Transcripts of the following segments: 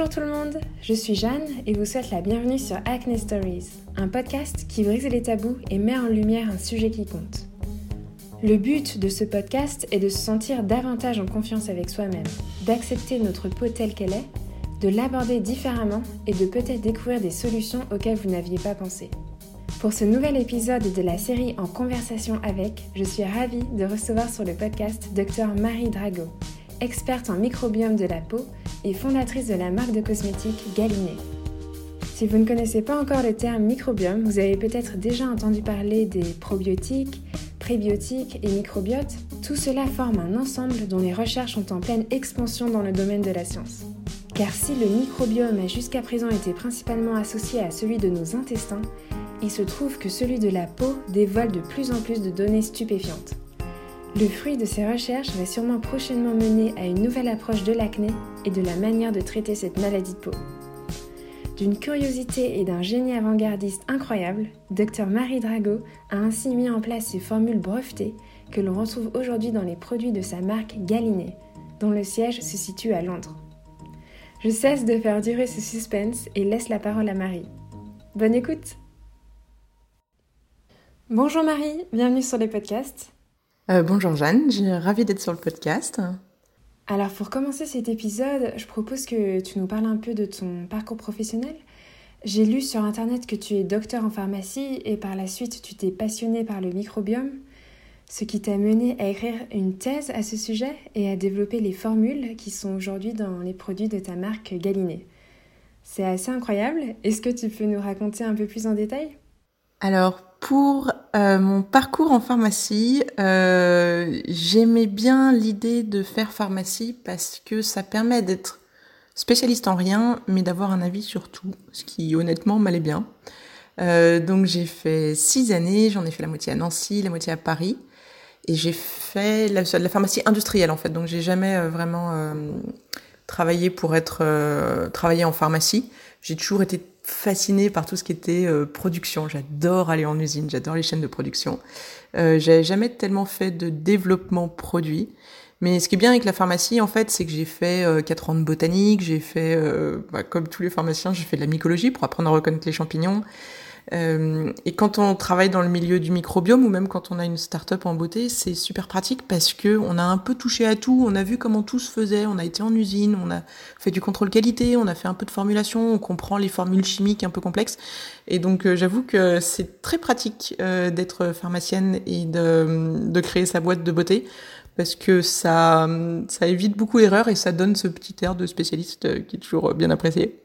Bonjour tout le monde, je suis Jeanne et vous souhaite la bienvenue sur Acne Stories, un podcast qui brise les tabous et met en lumière un sujet qui compte. Le but de ce podcast est de se sentir davantage en confiance avec soi-même, d'accepter notre peau telle qu'elle est, de l'aborder différemment et de peut-être découvrir des solutions auxquelles vous n'aviez pas pensé. Pour ce nouvel épisode de la série En conversation avec, je suis ravie de recevoir sur le podcast Dr Marie Drago, experte en microbiome de la peau et fondatrice de la marque de cosmétiques Galiné. Si vous ne connaissez pas encore le terme microbiome, vous avez peut-être déjà entendu parler des probiotiques, prébiotiques et microbiotes. Tout cela forme un ensemble dont les recherches sont en pleine expansion dans le domaine de la science. Car si le microbiome a jusqu'à présent été principalement associé à celui de nos intestins, il se trouve que celui de la peau dévoile de plus en plus de données stupéfiantes. Le fruit de ces recherches va sûrement prochainement mener à une nouvelle approche de l'acné et de la manière de traiter cette maladie de peau. D'une curiosité et d'un génie avant-gardiste incroyable, Dr Marie Drago a ainsi mis en place ces formules brevetées que l'on retrouve aujourd'hui dans les produits de sa marque Galiné, dont le siège se situe à Londres. Je cesse de faire durer ce suspense et laisse la parole à Marie. Bonne écoute Bonjour Marie, bienvenue sur les podcasts. Euh, bonjour Jeanne, j'ai ravie d'être sur le podcast. Alors pour commencer cet épisode, je propose que tu nous parles un peu de ton parcours professionnel. J'ai lu sur internet que tu es docteur en pharmacie et par la suite tu t'es passionné par le microbiome, ce qui t'a mené à écrire une thèse à ce sujet et à développer les formules qui sont aujourd'hui dans les produits de ta marque Galiné. C'est assez incroyable. Est-ce que tu peux nous raconter un peu plus en détail? Alors pour euh, mon parcours en pharmacie, euh, j'aimais bien l'idée de faire pharmacie parce que ça permet d'être spécialiste en rien, mais d'avoir un avis sur tout, ce qui honnêtement m'allait bien. Euh, donc j'ai fait six années, j'en ai fait la moitié à Nancy, la moitié à Paris, et j'ai fait la, la, pharmacie industrielle en fait. Donc j'ai jamais vraiment travaillé pour être travaillé en pharmacie. J'ai toujours été fascinée par tout ce qui était euh, production. J'adore aller en usine, j'adore les chaînes de production. Euh, J'avais jamais tellement fait de développement produit. Mais ce qui est bien avec la pharmacie, en fait, c'est que j'ai fait euh, 4 ans de botanique, j'ai fait, euh, bah, comme tous les pharmaciens, j'ai fait de la mycologie pour apprendre à reconnaître les champignons. Euh, et quand on travaille dans le milieu du microbiome ou même quand on a une start-up en beauté, c'est super pratique parce que on a un peu touché à tout, on a vu comment tout se faisait, on a été en usine, on a fait du contrôle qualité, on a fait un peu de formulation, on comprend les formules chimiques un peu complexes. Et donc euh, j'avoue que c'est très pratique euh, d'être pharmacienne et de, créer sa boîte de beauté parce que ça, ça évite beaucoup d'erreurs et ça donne ce petit air de spécialiste qui est toujours bien apprécié.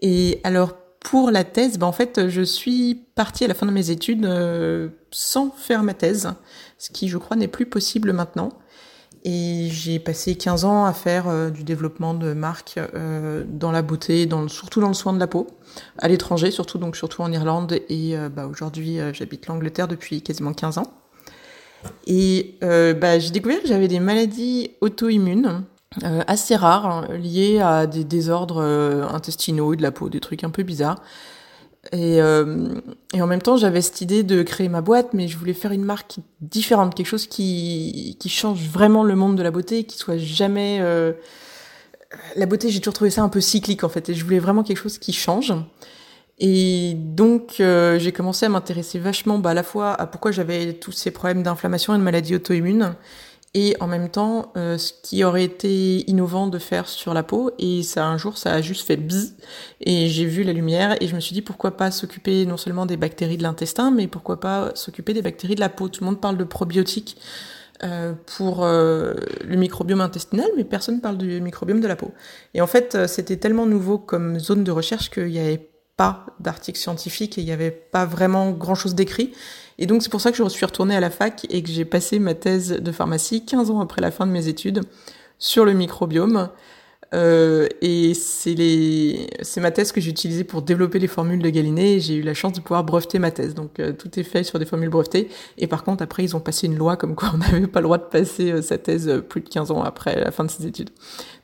Et alors pour la thèse, ben en fait, je suis partie à la fin de mes études euh, sans faire ma thèse, ce qui, je crois, n'est plus possible maintenant. Et j'ai passé 15 ans à faire euh, du développement de marques euh, dans la beauté, dans, surtout dans le soin de la peau, à l'étranger, surtout donc surtout en Irlande. Et bah, aujourd'hui, j'habite l'Angleterre depuis quasiment 15 ans. Et bah, j'ai découvert que j'avais des maladies auto-immunes assez rares, hein, liées à des désordres euh, intestinaux de la peau, des trucs un peu bizarres. Et, euh, et en même temps, j'avais cette idée de créer ma boîte, mais je voulais faire une marque différente, quelque chose qui, qui change vraiment le monde de la beauté, qui soit jamais... Euh, la beauté, j'ai toujours trouvé ça un peu cyclique en fait, et je voulais vraiment quelque chose qui change. Et donc, euh, j'ai commencé à m'intéresser vachement bah, à la fois à pourquoi j'avais tous ces problèmes d'inflammation et de maladies auto-immunes, et en même temps euh, ce qui aurait été innovant de faire sur la peau et ça un jour ça a juste fait bzzz et j'ai vu la lumière et je me suis dit pourquoi pas s'occuper non seulement des bactéries de l'intestin mais pourquoi pas s'occuper des bactéries de la peau tout le monde parle de probiotiques euh, pour euh, le microbiome intestinal, mais personne parle du microbiome de la peau. Et en fait, c'était tellement nouveau comme zone de recherche qu'il n'y avait pas d'articles scientifiques et il n'y avait pas vraiment grand-chose d'écrit. Et donc c'est pour ça que je suis retournée à la fac et que j'ai passé ma thèse de pharmacie 15 ans après la fin de mes études sur le microbiome. Euh, et c'est les, ma thèse que j'ai utilisée pour développer les formules de Galiné. J'ai eu la chance de pouvoir breveter ma thèse. Donc euh, tout est fait sur des formules brevetées. Et par contre, après, ils ont passé une loi comme quoi on n'avait pas le droit de passer euh, sa thèse plus de 15 ans après la fin de ses études.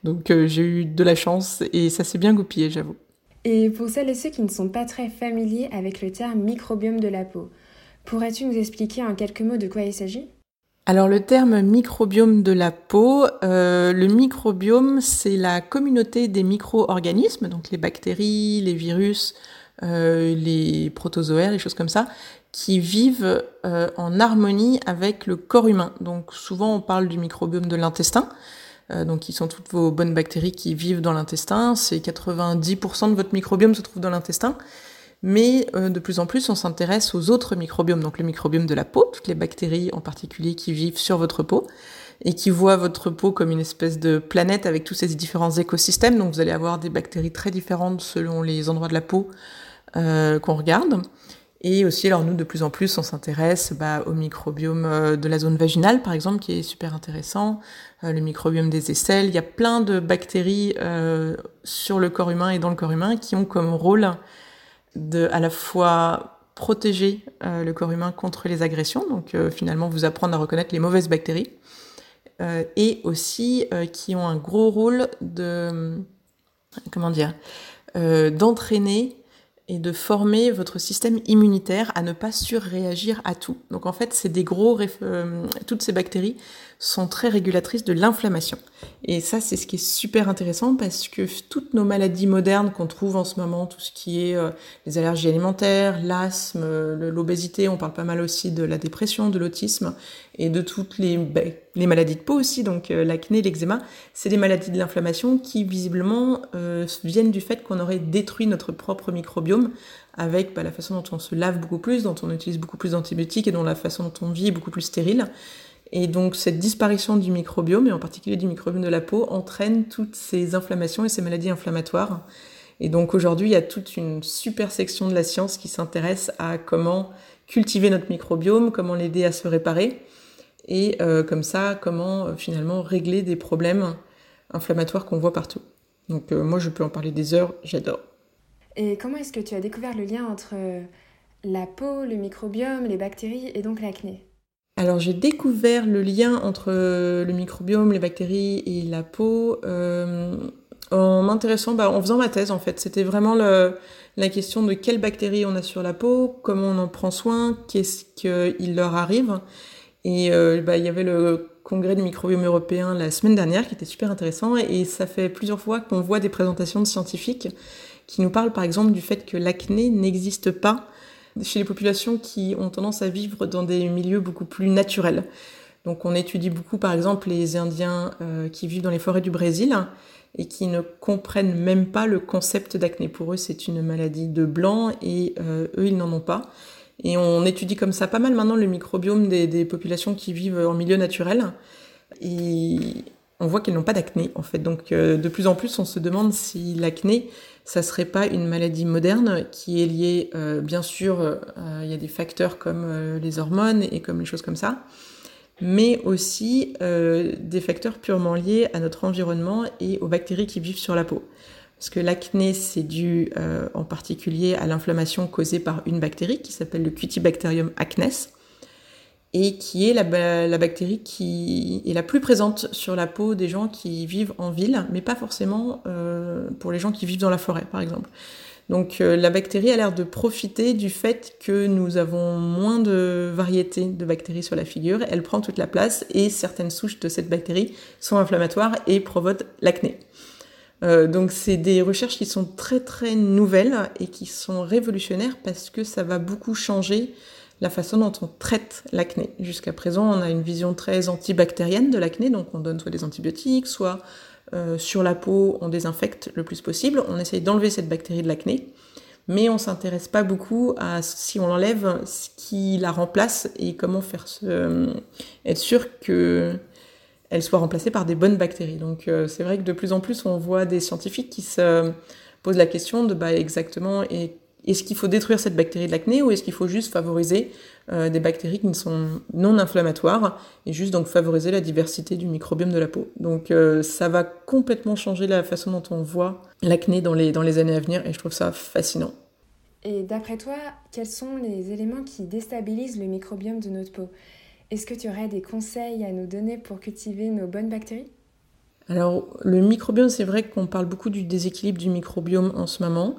Donc j'ai eu de la chance et ça s'est bien goupillé, j'avoue. Et pour celles et ceux qui ne sont pas très familiers avec le terme microbiome de la peau, Pourrais-tu nous expliquer en quelques mots de quoi il s'agit? Alors le terme microbiome de la peau, euh, le microbiome c'est la communauté des micro-organismes, donc les bactéries, les virus, euh, les protozoaires, les choses comme ça, qui vivent euh, en harmonie avec le corps humain. Donc souvent on parle du microbiome de l'intestin, donc qui sont toutes vos bonnes bactéries qui vivent dans l'intestin, c'est 90% de votre microbiome se trouve dans l'intestin mais euh, de plus en plus on s'intéresse aux autres microbiomes, donc le microbiome de la peau, toutes les bactéries en particulier qui vivent sur votre peau et qui voient votre peau comme une espèce de planète avec tous ces différents écosystèmes. Donc vous allez avoir des bactéries très différentes selon les endroits de la peau euh, qu'on regarde. Et aussi, alors nous, de plus en plus, on s'intéresse bah, au microbiome euh, de la zone vaginale, par exemple, qui est super intéressant, le microbiome des aisselles. Il y a plein de bactéries sur le corps humain et dans le corps humain qui ont comme rôle de à la fois protéger euh, le corps humain contre les agressions, donc euh, finalement vous apprendre à reconnaître les mauvaises bactéries, euh, et aussi qui ont un gros rôle de comment dire d'entraîner et de former votre système immunitaire à ne pas surréagir à tout. Donc en fait, c'est des gros toutes ces bactéries sont très régulatrices de l'inflammation. Et ça, c'est ce qui est super intéressant parce que toutes nos maladies modernes qu'on trouve en ce moment, tout ce qui est euh, les allergies alimentaires, l'asthme, l'obésité, on parle pas mal aussi de la dépression, de l'autisme et de toutes les, ben, maladies de peau aussi, donc euh, l'acné, l'eczéma, c'est des maladies de l'inflammation qui visiblement euh, viennent du fait qu'on aurait détruit notre propre microbiome avec bah, la façon dont on se lave beaucoup plus, dont on utilise beaucoup plus d'antibiotiques et dont la façon dont on vit est beaucoup plus stérile. Et donc cette disparition du microbiome, et en particulier du microbiome de la peau, entraîne toutes ces inflammations et ces maladies inflammatoires. Et donc aujourd'hui, il y a toute une super section de la science qui s'intéresse à comment cultiver notre microbiome, comment l'aider à se réparer, et euh, comme ça, comment euh, finalement régler des problèmes inflammatoires qu'on voit partout. Donc euh, moi, je peux en parler des heures, j'adore. Et comment est-ce que tu as découvert le lien entre la peau, le microbiome, les bactéries et donc l'acné? Alors j'ai découvert le lien entre le microbiome, les bactéries et la peau euh, en m'intéressant, bah, en faisant ma thèse en fait. C'était vraiment la question de quelles bactéries on a sur la peau, comment on en prend soin, qu'est-ce qu'il leur arrive. Et euh, bah, il y avait le congrès du microbiome européen la semaine dernière qui était super intéressant et ça fait plusieurs fois qu'on voit des présentations de scientifiques qui nous parlent par exemple du fait que l'acné n'existe pas chez les populations qui ont tendance à vivre dans des milieux beaucoup plus naturels. Donc on étudie beaucoup par exemple les Indiens euh, qui vivent dans les forêts du Brésil et qui ne comprennent même pas le concept d'acné. Pour eux c'est une maladie de blanc et euh, eux ils n'en ont pas. Et on étudie comme ça pas mal maintenant le microbiome des, des populations qui vivent en milieu naturel. Et on voit qu'elles n'ont pas d'acné en fait. Donc euh, de plus en plus on se demande si l'acné ça serait pas une maladie moderne qui est liée, euh, bien sûr, euh, il y a des facteurs comme les hormones et comme les choses comme ça, mais aussi des facteurs purement liés à notre environnement et aux bactéries qui vivent sur la peau. Parce que l'acné, c'est dû en particulier à l'inflammation causée par une bactérie qui s'appelle le Cutibacterium acnes et qui est la, bactérie qui est la plus présente sur la peau des gens qui vivent en ville, mais pas forcément euh, pour les gens qui vivent dans la forêt, par exemple. Donc euh, la bactérie a l'air de profiter du fait que nous avons moins de variétés de bactéries sur la figure. Elle prend toute la place et certaines souches de cette bactérie sont inflammatoires et provoquent l'acné. Euh, donc c'est des recherches qui sont très très nouvelles et qui sont révolutionnaires parce que ça va beaucoup changer la façon dont on traite l'acné. Jusqu'à présent, on a une vision très antibactérienne de l'acné, donc on donne soit des antibiotiques, soit euh, sur la peau, on désinfecte le plus possible. On essaye d'enlever cette bactérie de l'acné, mais on s'intéresse pas beaucoup à si on l'enlève, ce qui la remplace et comment faire euh, être sûr que elle soit remplacée par des bonnes bactéries. Donc euh, c'est vrai que de plus en plus on voit des scientifiques qui se posent la question de bah, exactement et est-ce qu'il faut détruire cette bactérie de l'acné ou est-ce qu'il faut juste favoriser euh, des bactéries qui ne sont non inflammatoires et juste donc favoriser la diversité du microbiome de la peau. Donc euh, ça va complètement changer la façon dont on voit l'acné dans les, dans les années à venir et je trouve ça fascinant. Et d'après toi, quels sont les éléments qui déstabilisent le microbiome de notre peau? Est-ce que tu aurais des conseils à nous donner pour cultiver nos bonnes bactéries? Alors, le microbiome, c'est vrai qu'on parle beaucoup du déséquilibre du microbiome en ce moment.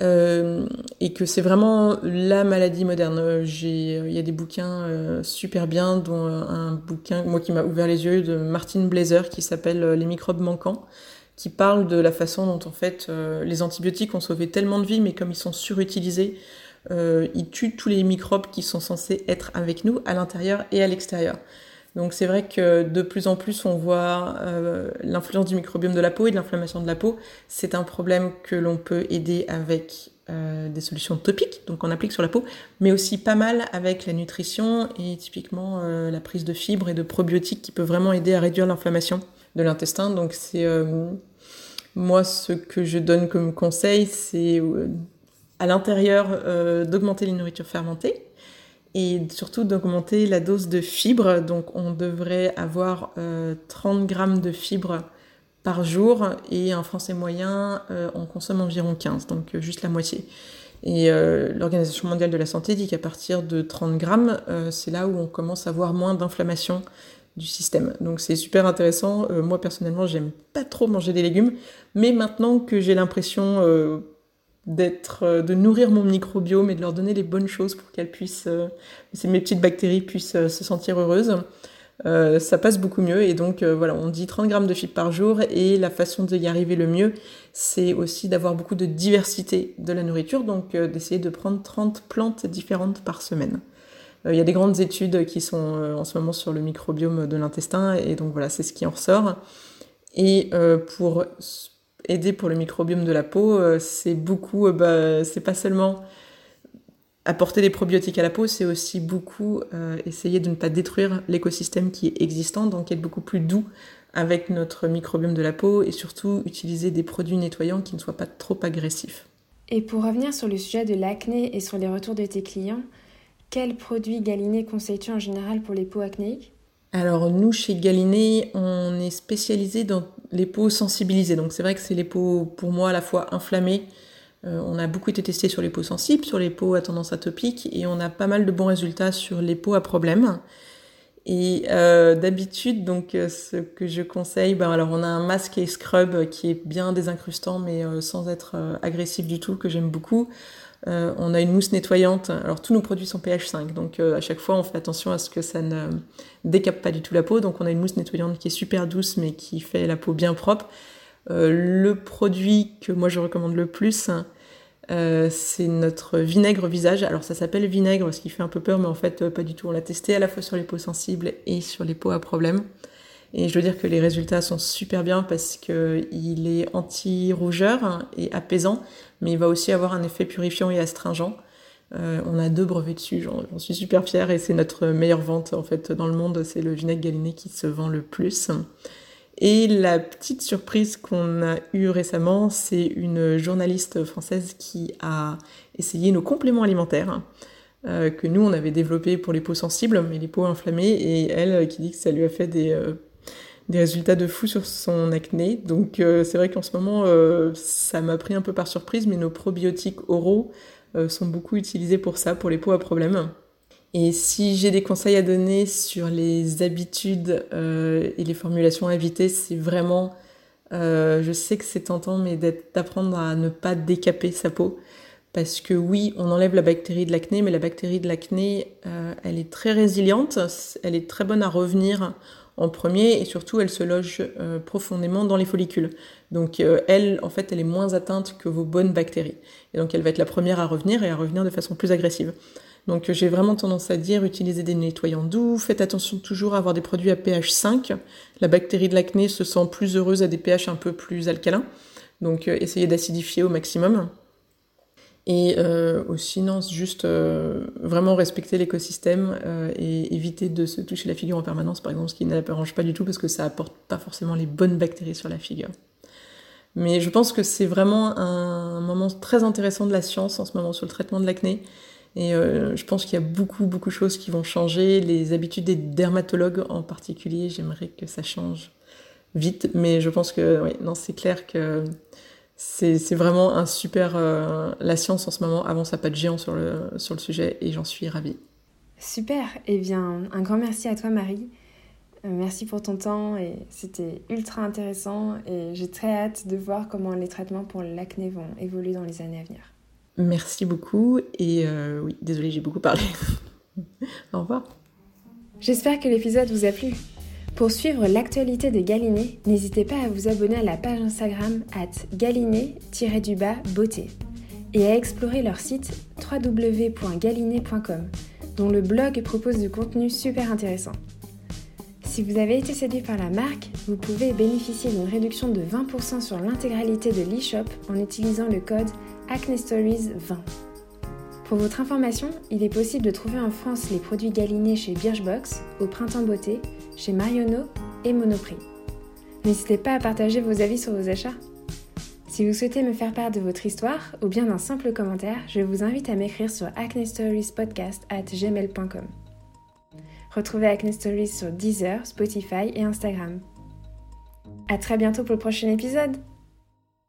Et que c'est vraiment la maladie moderne. Il y a des bouquins super bien, dont un bouquin, moi qui m'a ouvert les yeux, de Martin Blazer qui s'appelle Les microbes manquants qui parle de la façon dont en fait les antibiotiques ont sauvé tellement de vies, mais comme ils sont surutilisés, euh, ils tuent tous les microbes qui sont censés être avec nous à l'intérieur et à l'extérieur. Donc c'est vrai que de plus en plus on voit euh, l'influence du microbiome de la peau et de l'inflammation de la peau. C'est un problème que l'on peut aider avec euh, des solutions topiques, donc on applique sur la peau, mais aussi pas mal avec la nutrition et typiquement euh, la prise de fibres et de probiotiques qui peut vraiment aider à réduire l'inflammation de l'intestin. Donc c'est moi ce que je donne comme conseil, c'est à l'intérieur d'augmenter les nourritures fermentées et surtout d'augmenter la dose de fibres. Donc on devrait avoir 30 euh, grammes de fibres par jour et un Français moyen euh, on consomme environ 15, donc juste la moitié. Et l'Organisation mondiale de la santé dit qu'à partir de 30 grammes, c'est là où on commence à avoir moins d'inflammation du système. Donc c'est super intéressant. moi personnellement, j'aime pas trop manger des légumes, mais maintenant que j'ai l'impression d'être, euh, de nourrir mon microbiome et de leur donner les bonnes choses pour qu'elles puissent, euh, mes petites bactéries puissent euh, se sentir heureuses. ça passe beaucoup mieux et donc voilà, on dit 30 grammes de fibres par jour et la façon d'y arriver le mieux, c'est aussi d'avoir beaucoup de diversité de la nourriture, donc d'essayer de prendre 30 plantes différentes par semaine. Il y a des grandes études qui sont en ce moment sur le microbiome de l'intestin et donc voilà, c'est ce qui en ressort. Et pour aider pour le microbiome de la peau, euh, c'est beaucoup, euh, bah, c'est pas seulement apporter des probiotiques à la peau, c'est aussi beaucoup euh, essayer de ne pas détruire l'écosystème qui est existant, donc être beaucoup plus doux avec notre microbiome de la peau et surtout utiliser des produits nettoyants qui ne soient pas trop agressifs. Et pour revenir sur le sujet de l'acné et sur les retours de tes clients, quels produits galinés conseilles-tu en général pour les peaux acnéiques? Alors nous, chez Galiné, on est spécialisé dans les peaux sensibilisées. Donc c'est vrai que c'est les peaux, pour moi, à la fois inflammées. Euh, on a beaucoup été testé sur les peaux sensibles, sur les peaux à tendance atopique, et on a pas mal de bons résultats sur les peaux à problème. Et euh, d'habitude, donc euh, ce que je conseille, ben alors on a un masque et scrub qui est bien désincrustant, mais sans être agressif du tout, que j'aime beaucoup. Euh, on a une mousse nettoyante. Alors tous nos produits sont pH 5, donc euh, à chaque fois on fait attention à ce que ça ne décape pas du tout la peau. Donc on a une mousse nettoyante qui est super douce mais qui fait la peau bien propre. Euh, le produit que moi je recommande le plus, c'est notre vinaigre visage. Alors ça s'appelle vinaigre, ce qui fait un peu peur, mais en fait pas du tout. On l'a testé à la fois sur les peaux sensibles et sur les peaux à problème. Et je veux dire que les résultats sont super bien parce qu'il est anti-rougeur et apaisant, mais il va aussi avoir un effet purifiant et astringent. Euh, on a deux brevets dessus, j'en suis super fière et c'est notre meilleure vente en fait dans le monde, c'est le vinaigre galiné qui se vend le plus. Et la petite surprise qu'on a eue récemment, c'est une journaliste française qui a essayé nos compléments alimentaires. Euh, que nous on avait développés pour les peaux sensibles, mais les peaux inflammées, et elle qui dit que ça lui a fait des euh, des résultats de fou sur son acné. Donc euh, c'est vrai qu'en ce moment, euh, ça m'a pris un peu par surprise, mais nos probiotiques oraux euh, sont beaucoup utilisés pour ça, pour les peaux à problème. Et si j'ai des conseils à donner sur les habitudes et les formulations à éviter, c'est vraiment, je sais que c'est tentant, mais d'apprendre à ne pas décaper sa peau. Parce que oui, on enlève la bactérie de l'acné, mais la bactérie de l'acné, elle est très résiliente, elle est très bonne à revenir en premier et surtout elle se loge euh, profondément dans les follicules. Donc euh, elle, en fait, elle est moins atteinte que vos bonnes bactéries. Et donc elle va être la première à revenir et à revenir de façon plus agressive. Donc j'ai vraiment tendance à dire utilisez des nettoyants doux, faites attention toujours à avoir des produits à pH 5. La bactérie de l'acné se sent plus heureuse à des pH un peu plus alcalins. Donc euh, essayez d'acidifier au maximum. Et euh, aussi, non, juste euh, vraiment respecter l'écosystème euh, et éviter de se toucher la figure en permanence, par exemple, ce qui ne l'arrange pas du tout parce que ça apporte pas forcément les bonnes bactéries sur la figure. Mais je pense que c'est vraiment un moment très intéressant de la science en ce moment sur le traitement de l'acné. Et je pense qu'il y a beaucoup, beaucoup de choses qui vont changer. Les habitudes des dermatologues en particulier, j'aimerais que ça change vite. Mais je pense que, oui, non, c'est clair que c'est vraiment un super. Euh, la science en ce moment avance à pas de géant sur le, sur le sujet et j'en suis ravie. Super. Eh bien, un grand merci à toi, Marie. Euh, merci pour ton temps et c'était ultra intéressant et j'ai très hâte de voir comment les traitements pour l'acné vont évoluer dans les années à venir. Merci beaucoup et oui, désolée, j'ai beaucoup parlé. Au revoir. J'espère que l'épisode vous a plu. Pour suivre l'actualité de Galiné, n'hésitez pas à vous abonner à la page Instagram at galiné-beauté et à explorer leur site www.galiné.com dont le blog propose du contenu super intéressant. Si vous avez été séduit par la marque, vous pouvez bénéficier d'une réduction de 20% sur l'intégralité de l'e-shop en utilisant le code AcneStories20. Pour votre information, il est possible de trouver en France les produits Galinés chez Birchbox, au Printemps Beauté, chez Marionneau et Monoprix. N'hésitez pas à partager vos avis sur vos achats. Si vous souhaitez me faire part de votre histoire ou bien d'un simple commentaire, je vous invite à m'écrire sur acnestoriespodcast@gmail.com. Retrouvez Acne Stories sur Deezer, Spotify et Instagram. À très bientôt pour le prochain épisode.